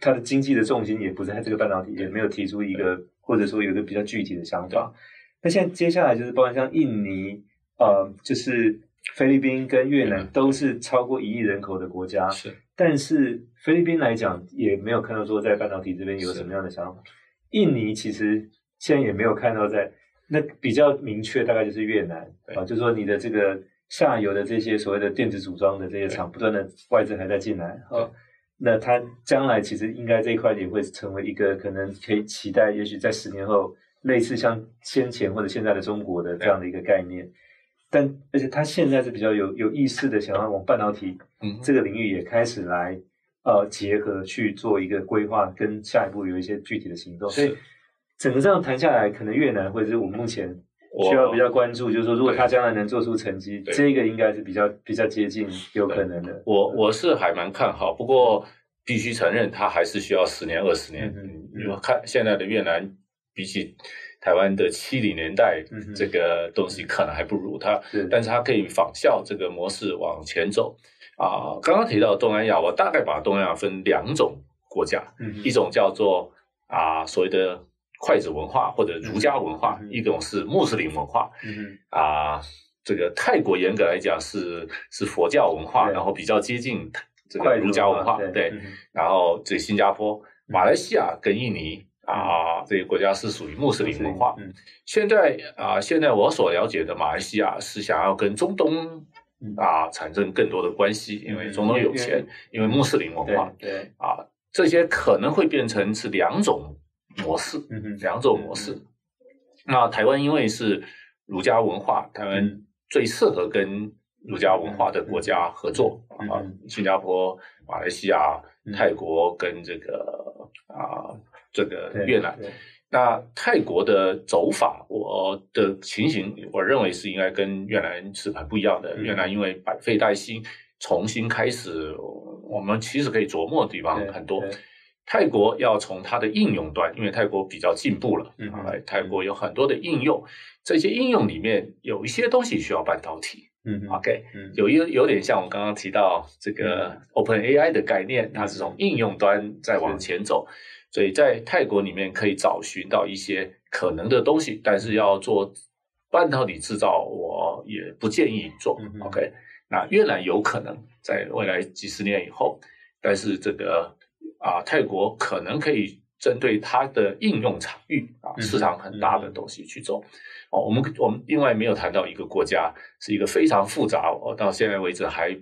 它的经济的重心也不在这个半导体，也没有提出一个或者说有一个比较具体的想法。那现在接下来就是包括像印尼，呃，就是菲律宾跟越南都是超过一亿人口的国家。是，但是菲律宾来讲也没有看到说在半导体这边有什么样的想法。印尼其实现在也没有看到在那比较明确，大概就是越南啊，就是说你的这个下游的这些所谓的电子组装的这些厂，不断的外资还在进来啊。那它将来其实应该这一块也会成为一个可能可以期待，也许在十年后类似像先前或者现在的中国的这样的一个概念。但而且他现在是比较有有意识的想要往半导体这个领域也开始来呃结合去做一个规划，跟下一步有一些具体的行动。所以整个这样谈下来，可能越南或者是我们目前。需要比较关注，就是说，如果他将来能做出成绩，这个应该是比较比较接近有可能的。我我是还蛮看好，不过必须承认，他还是需要十年二十年。嗯，因为看现在的越南，比起台湾的七零年代，这个东西可能还不如他。是，但是它可以仿效这个模式往前走。啊，刚刚提到东南亚，我大概把东南亚分两种国家，一种叫做啊所谓的。筷子文化或者儒家文化，嗯、一种是穆斯林文化。嗯啊，这个泰国严格来讲是是佛教文化，然后比较接近这个儒家文化。对，然后这新加坡、马来西亚跟印尼、嗯、啊这些国家是属于穆斯林文化。嗯、现在啊，现在我所了解的马来西亚是想要跟中东啊产生更多的关系，因为中东有钱，嗯、因为穆斯林文化。对，啊，这些可能会变成是两种。模式，两种模式。嗯、那台湾因为是儒家文化，台湾最适合跟儒家文化的国家合作、嗯、啊，新加坡、马来西亚、泰国跟这个啊这个越南。那泰国的走法，我的情形，我认为是应该跟越南是很不一样的。嗯、越南因为百废待兴，重新开始，我们其实可以琢磨的地方很多。泰国要从它的应用端，因为泰国比较进步了，嗯，泰国有很多的应用，这些应用里面有一些东西需要半导体，嗯，OK，有一有点像我刚刚提到这个 Open AI 的概念，它是从应用端再往前走，所以在泰国里面可以找寻到一些可能的东西，但是要做半导体制造，我也不建议做，OK，那越南有可能在未来几十年以后，但是这个。啊，泰国可能可以针对它的应用场域啊，市场很大的东西去做。哦，我们我们另外没有谈到一个国家，是一个非常复杂，我到现在为止还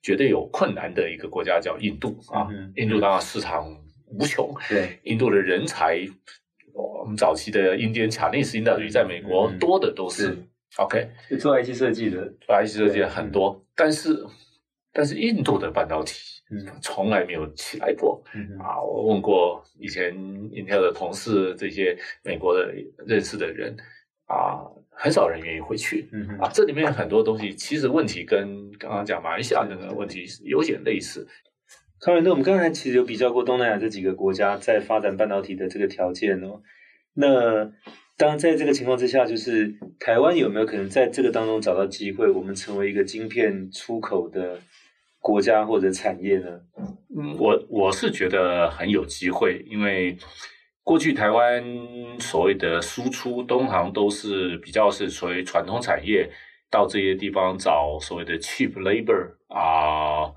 绝对有困难的一个国家，叫印度啊。印度当然市场无穷，[LAUGHS] 对，印度的人才，我们早期的印第安卡内斯领导在美国多的都是 OK，做 IC 设计的，做 IC 设计的很多，但是但是印度的半导体。嗯，从来没有起来过。嗯啊，我问过以前 Intel 的同事，这些美国的认识的人啊，很少人愿意回去。嗯啊，这里面很多东西，其实问题跟刚刚讲马来西亚那个问题有点类似。康仁，那我们刚才其实有比较过东南亚这几个国家在发展半导体的这个条件哦。那当在这个情况之下，就是台湾有没有可能在这个当中找到机会，我们成为一个晶片出口的？国家或者产业呢？嗯，我我是觉得很有机会，因为过去台湾所谓的输出，通常都是比较是属于传统产业，到这些地方找所谓的 cheap labor 啊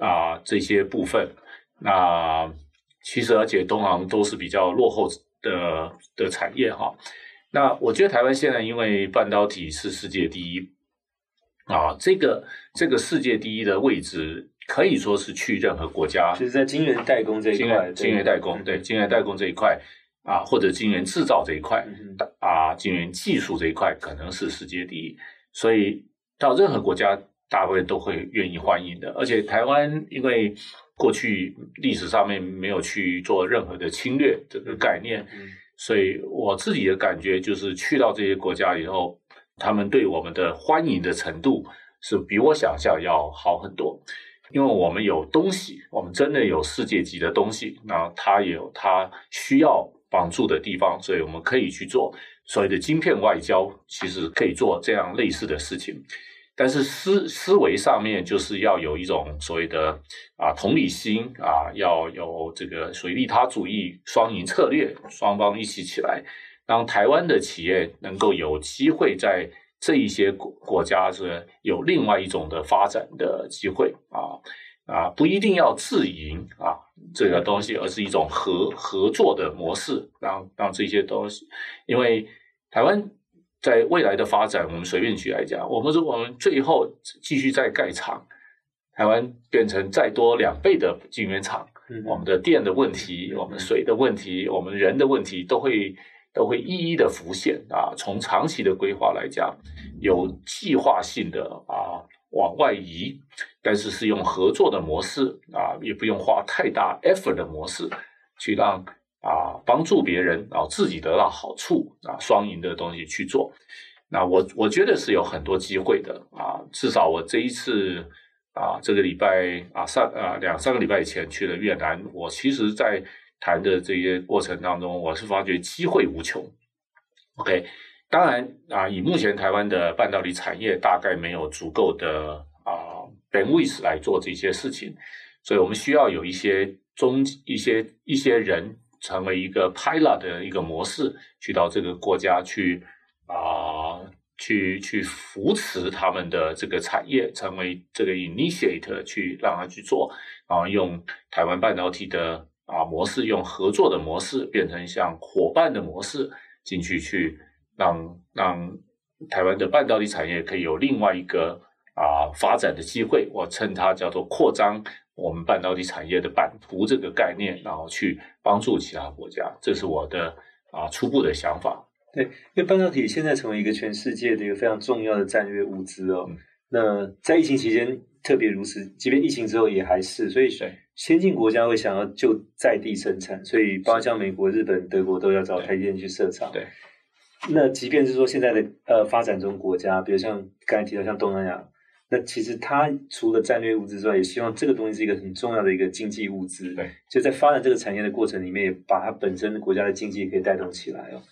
啊这些部分。那其实而且东航都是比较落后的的产业哈。那我觉得台湾现在因为半导体是世界第一。啊，这个这个世界第一的位置可以说是去任何国家，就是在晶圆代工这一块，晶圆代工对晶圆代工这一块啊，或者晶圆制造这一块啊，晶圆技术这一块可能是世界第一，所以到任何国家，大部分都会愿意欢迎的。而且台湾因为过去历史上面没有去做任何的侵略这个概念，所以我自己的感觉就是去到这些国家以后。他们对我们的欢迎的程度是比我想象要好很多，因为我们有东西，我们真的有世界级的东西，那它也有它需要帮助的地方，所以我们可以去做所谓的晶片外交，其实可以做这样类似的事情。但是思思维上面就是要有一种所谓的啊同理心啊，要有这个属于利他主义双赢策略，双方一起起来。让台湾的企业能够有机会在这一些国国家是有另外一种的发展的机会啊啊，不一定要自营啊这个东西，而是一种合合作的模式，让让这些东西，因为台湾在未来的发展，我们随便举来讲，我们如果我们最后继续再盖厂，台湾变成再多两倍的晶圆厂，我们的电的问题，我们水的问题，我们人的问题都会。都会一一的浮现啊！从长期的规划来讲，有计划性的啊往外移，但是是用合作的模式啊，也不用花太大 effort 的模式去让啊帮助别人，啊自己得到好处啊，双赢的东西去做。那我我觉得是有很多机会的啊！至少我这一次啊，这个礼拜啊上啊两三个礼拜以前去了越南，我其实在。谈的这些过程当中，我是发觉机会无穷。OK，当然啊，以目前台湾的半导体产业，大概没有足够的啊 bandwidth 来做这些事情，所以我们需要有一些中一些一些人成为一个 pilot 的一个模式，去到这个国家去啊，去去扶持他们的这个产业，成为这个 initiator 去让他去做，然后用台湾半导体的。啊，模式用合作的模式变成像伙伴的模式进去，去让让台湾的半导体产业可以有另外一个啊发展的机会。我称它叫做扩张我们半导体产业的版图这个概念，然后去帮助其他国家。这是我的啊初步的想法。对，因为半导体现在成为一个全世界的一个非常重要的战略物资哦。嗯、那在疫情期间特别如此，即便疫情之后也还是，所以。先进国家会想要就在地生产，所以包括像美国、日本、德国都要找台积电去设厂。对，那即便是说现在的呃发展中国家，比如像刚才提到像东南亚，那其实它除了战略物资之外，也希望这个东西是一个很重要的一个经济物资。对，就在发展这个产业的过程里面，也把它本身的国家的经济也可以带动起来哦。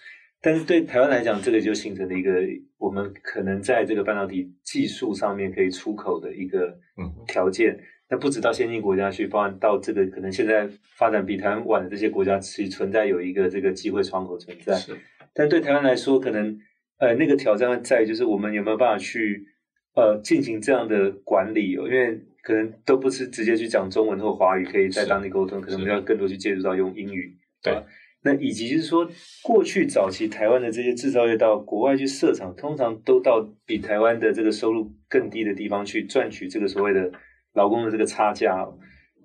但是对台湾来讲，这个就形成了一个我们可能在这个半导体技术上面可以出口的一个条件。嗯那不止到先进国家去，包含到这个可能现在发展比台湾晚的这些国家，其实存在有一个这个机会窗口存在。是，但对台湾来说，可能呃那个挑战在就是我们有没有办法去呃进行这样的管理哦，因为可能都不是直接去讲中文或华语，可以在当地沟通，可能我们要更多去介入到用英语。对、啊，那以及就是说，过去早期台湾的这些制造业到国外去设厂，通常都到比台湾的这个收入更低的地方去赚取这个所谓的。劳工的这个差价，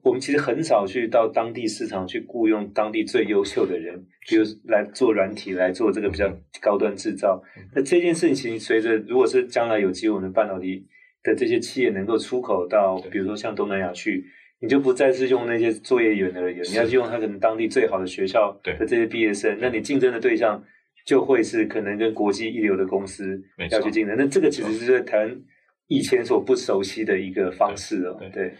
我们其实很少去到当地市场去雇佣当地最优秀的人，比如来做软体，来做这个比较高端制造。那这件事情随着，如果是将来有机会，我们半导体的这些企业能够出口到，比如说像东南亚去，你就不再是用那些作业员而已，你要去用他可能当地最好的学校的这些毕业生，那你竞争的对象就会是可能跟国际一流的公司要去竞争。那这个其实是在台湾。以前所不熟悉的一个方式哦，对，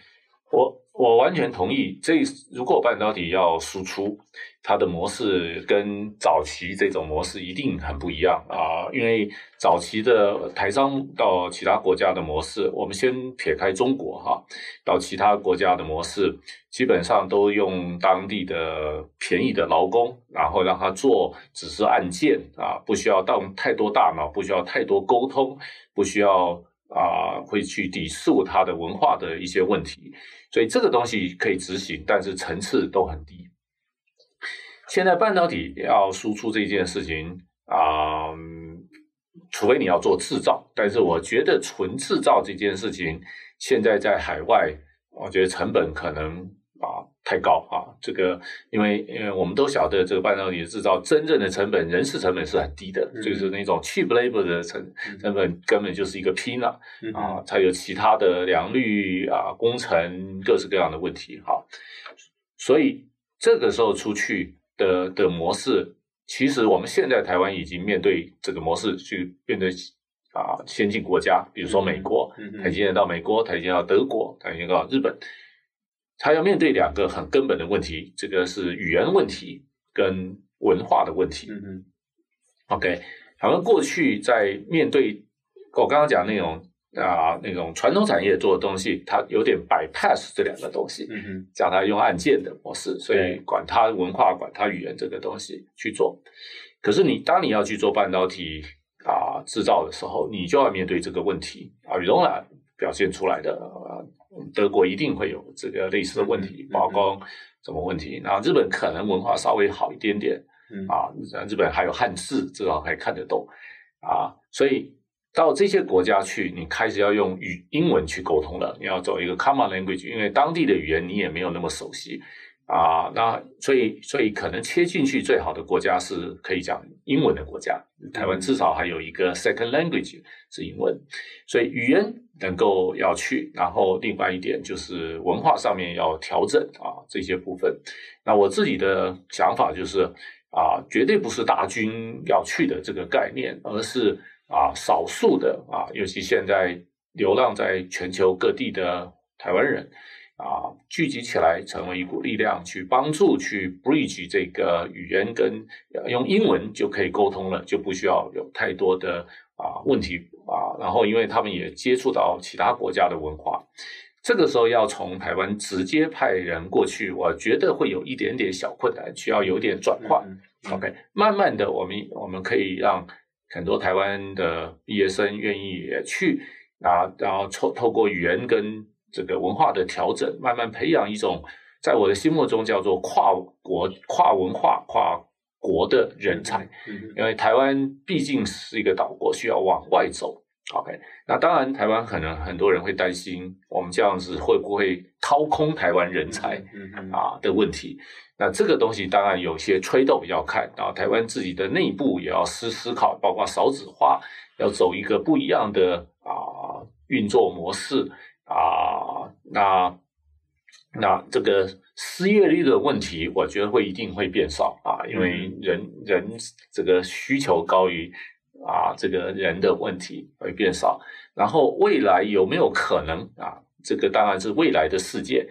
我我完全同意。这如果半导体要输出，它的模式跟早期这种模式一定很不一样啊。因为早期的台商到其他国家的模式，我们先撇开中国哈，到其他国家的模式，基本上都用当地的便宜的劳工，然后让他做只是按键啊，不需要动太多大脑，不需要太多沟通，不需要。啊，会去抵触它的文化的一些问题，所以这个东西可以执行，但是层次都很低。现在半导体要输出这件事情啊，除非你要做制造，但是我觉得纯制造这件事情，现在在海外，我觉得成本可能。啊，太高啊！这个，因为因为我们都晓得，这个半导体制造真正的成本，人事成本是很低的，嗯、就是那种 cheap labor 的成成本根本就是一个 peanut、嗯、啊，才有其他的良率啊、工程各式各样的问题哈、啊。所以这个时候出去的的模式，其实我们现在台湾已经面对这个模式去面对啊先进国家，比如说美国，台积电到美国，台积电到德国，台积电到日本。他要面对两个很根本的问题，这个是语言问题跟文化的问题。嗯嗯，OK，好像过去在面对我刚刚讲那种啊那种传统产业做的东西，它有点 bypass 这两个东西，嗯哼，讲它用按键的模式，所以管它文化、管它语言这个东西去做。可是你当你要去做半导体啊制造的时候，你就要面对这个问题啊，仍然表现出来的啊。德国一定会有这个类似的问题，包括什么问题？那日本可能文化稍微好一点点，啊，日本还有汉字，至少还看得懂，啊，所以到这些国家去，你开始要用语英文去沟通了，你要走一个 common language，因为当地的语言你也没有那么熟悉。啊，那所以所以可能切进去最好的国家是可以讲英文的国家。台湾至少还有一个 second language 是英文，所以语言能够要去，然后另外一点就是文化上面要调整啊这些部分。那我自己的想法就是啊，绝对不是大军要去的这个概念，而是啊少数的啊，尤其现在流浪在全球各地的台湾人。啊，聚集起来成为一股力量，去帮助去 bridge 这个语言跟用英文就可以沟通了，就不需要有太多的啊问题啊。然后，因为他们也接触到其他国家的文化，这个时候要从台湾直接派人过去，我觉得会有一点点小困难，需要有点转换。嗯嗯、OK，慢慢的，我们我们可以让很多台湾的毕业生愿意也去啊，然后透透过语言跟。这个文化的调整，慢慢培养一种，在我的心目中叫做跨国、跨文化、跨国的人才。因为台湾毕竟是一个岛国，需要往外走。OK，那当然，台湾可能很多人会担心，我们这样子会不会掏空台湾人才啊的问题？那这个东西当然有些吹动要看，然后台湾自己的内部也要思思考，包括少子化，要走一个不一样的啊运作模式。啊，那那这个失业率的问题，我觉得会一定会变少啊，因为人人这个需求高于啊这个人的问题会变少。然后未来有没有可能啊？这个当然是未来的世界，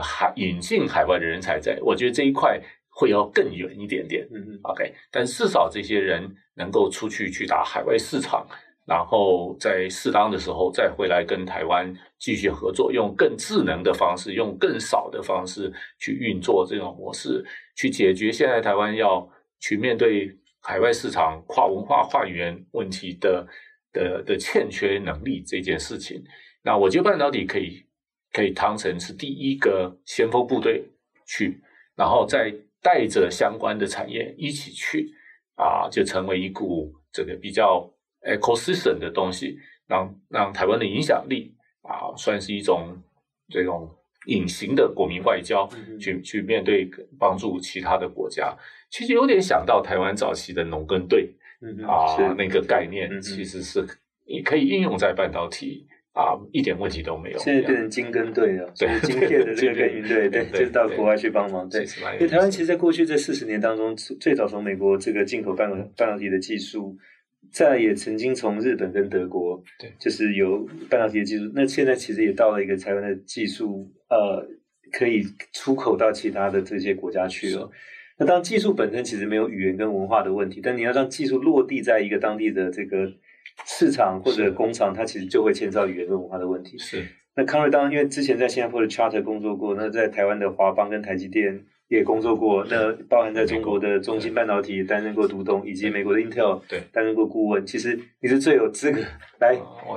海引进海外的人才在，我觉得这一块会要更远一点点。嗯嗯，OK，但至少这些人能够出去去打海外市场。然后在适当的时候再回来跟台湾继续合作，用更智能的方式，用更少的方式去运作这种模式，去解决现在台湾要去面对海外市场跨文化、跨语言问题的的的欠缺能力这件事情。那我觉得半导体可以可以当成是第一个先锋部队去，然后再带着相关的产业一起去，啊，就成为一股这个比较。Ecosystem 的东西，让让台湾的影响力啊，算是一种这种隐形的国民外交，嗯、去去面对帮助其他的国家。其实有点想到台湾早期的农耕队、嗯、啊，那个概念其实是你可以应用在半导体啊，一点问题都没有。现在变成精耕队了，对晶片的这个耕耘队，对，就是到国外去帮忙。对，因为台湾其实，在过去这四十年当中，最早从美国这个进口半导半导体的技术。再也曾经从日本跟德国，对，就是有半导体的技术。那现在其实也到了一个台湾的技术，呃，可以出口到其他的这些国家去了。那当技术本身其实没有语言跟文化的问题，但你要让技术落地在一个当地的这个市场或者工厂，它其实就会牵涉到语言跟文化的问题。是。那康瑞当然因为之前在新加坡的 Charter 工作过，那在台湾的华邦跟台积电。也工作过，那包含在中国的中芯半导体担任过独董，以及美国的 Intel 对担任过顾问。其实你是最有资格来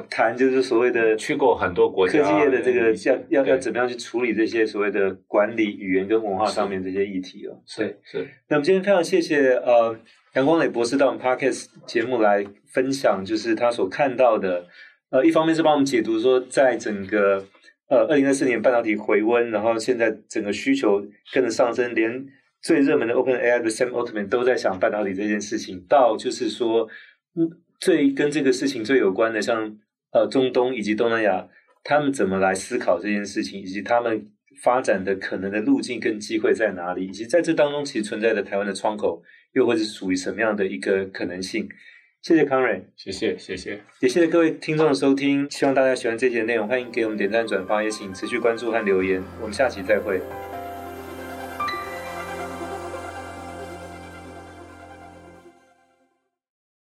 谈，就是所谓的去过很多国家，科技业的这个要要要怎么样去处理这些所谓的管理语言跟文化上面这些议题哦。是是。那么今天非常谢谢呃杨光磊博士到我们 Podcast 节目来分享，就是他所看到的。呃，一方面是帮我们解读说，在整个呃二零二四年半导体回温，然后现在整个需求跟着上升，连最热门的 OpenAI 的 Sam Altman 都在想半导体这件事情。到就是说，嗯，最跟这个事情最有关的，像呃中东以及东南亚，他们怎么来思考这件事情，以及他们发展的可能的路径跟机会在哪里，以及在这当中其实存在的台湾的窗口，又会是属于什么样的一个可能性？谢谢康瑞，谢谢谢谢，也谢谢各位听众的收听，希望大家喜欢这期的内容，欢迎给我们点赞转发，也请持续关注和留言，我们下期再会。